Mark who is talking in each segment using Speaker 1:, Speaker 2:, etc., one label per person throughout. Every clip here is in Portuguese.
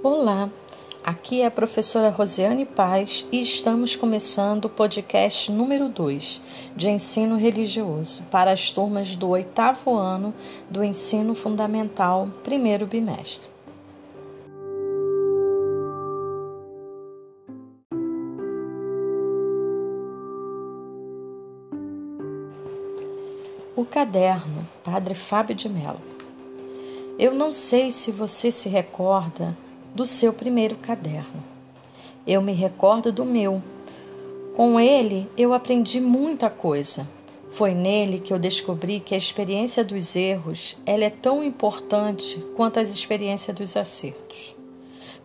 Speaker 1: Olá, aqui é a professora Rosiane Paz e estamos começando o podcast número 2 de ensino religioso para as turmas do oitavo ano do ensino fundamental, primeiro bimestre. O caderno, Padre Fábio de Mello. Eu não sei se você se recorda do seu primeiro caderno. Eu me recordo do meu. Com ele eu aprendi muita coisa. Foi nele que eu descobri que a experiência dos erros ela é tão importante quanto a experiência dos acertos.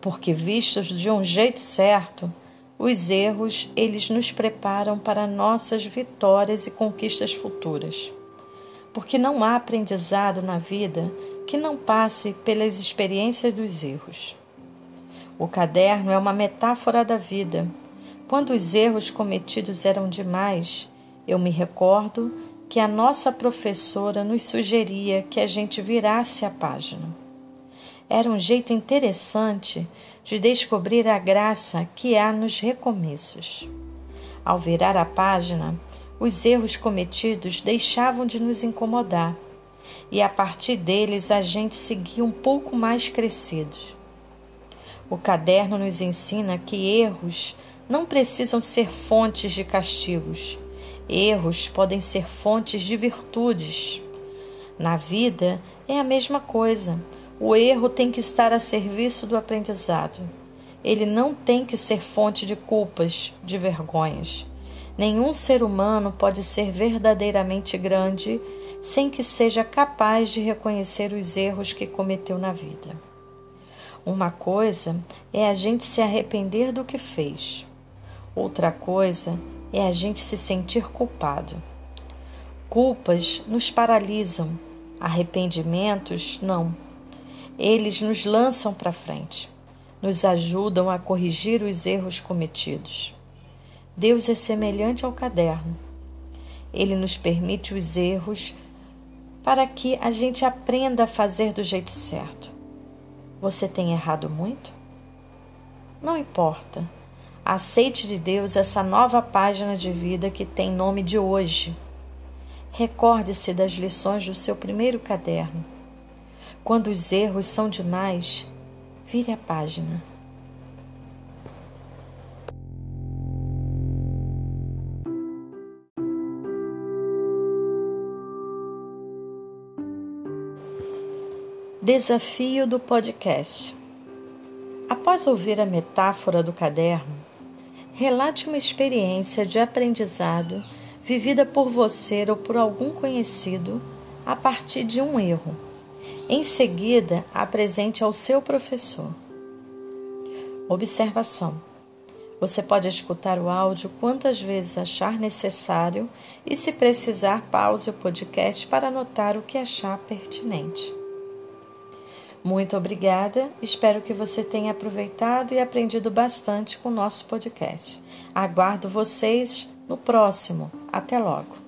Speaker 1: Porque vistos de um jeito certo, os erros eles nos preparam para nossas vitórias e conquistas futuras. Porque não há aprendizado na vida que não passe pelas experiências dos erros. O caderno é uma metáfora da vida. Quando os erros cometidos eram demais, eu me recordo que a nossa professora nos sugeria que a gente virasse a página. Era um jeito interessante de descobrir a graça que há nos recomeços. Ao virar a página, os erros cometidos deixavam de nos incomodar e a partir deles a gente seguia um pouco mais crescidos. O caderno nos ensina que erros não precisam ser fontes de castigos. Erros podem ser fontes de virtudes. Na vida é a mesma coisa. O erro tem que estar a serviço do aprendizado. Ele não tem que ser fonte de culpas, de vergonhas. Nenhum ser humano pode ser verdadeiramente grande sem que seja capaz de reconhecer os erros que cometeu na vida. Uma coisa é a gente se arrepender do que fez, outra coisa é a gente se sentir culpado. Culpas nos paralisam, arrependimentos não. Eles nos lançam para frente, nos ajudam a corrigir os erros cometidos. Deus é semelhante ao caderno. Ele nos permite os erros para que a gente aprenda a fazer do jeito certo. Você tem errado muito? Não importa. Aceite de Deus essa nova página de vida que tem nome de hoje. Recorde-se das lições do seu primeiro caderno. Quando os erros são demais, vire a página. Desafio do podcast. Após ouvir a metáfora do caderno, relate uma experiência de aprendizado vivida por você ou por algum conhecido a partir de um erro. Em seguida, apresente ao seu professor. Observação: Você pode escutar o áudio quantas vezes achar necessário e, se precisar, pause o podcast para anotar o que achar pertinente. Muito obrigada, espero que você tenha aproveitado e aprendido bastante com o nosso podcast. Aguardo vocês no próximo. Até logo!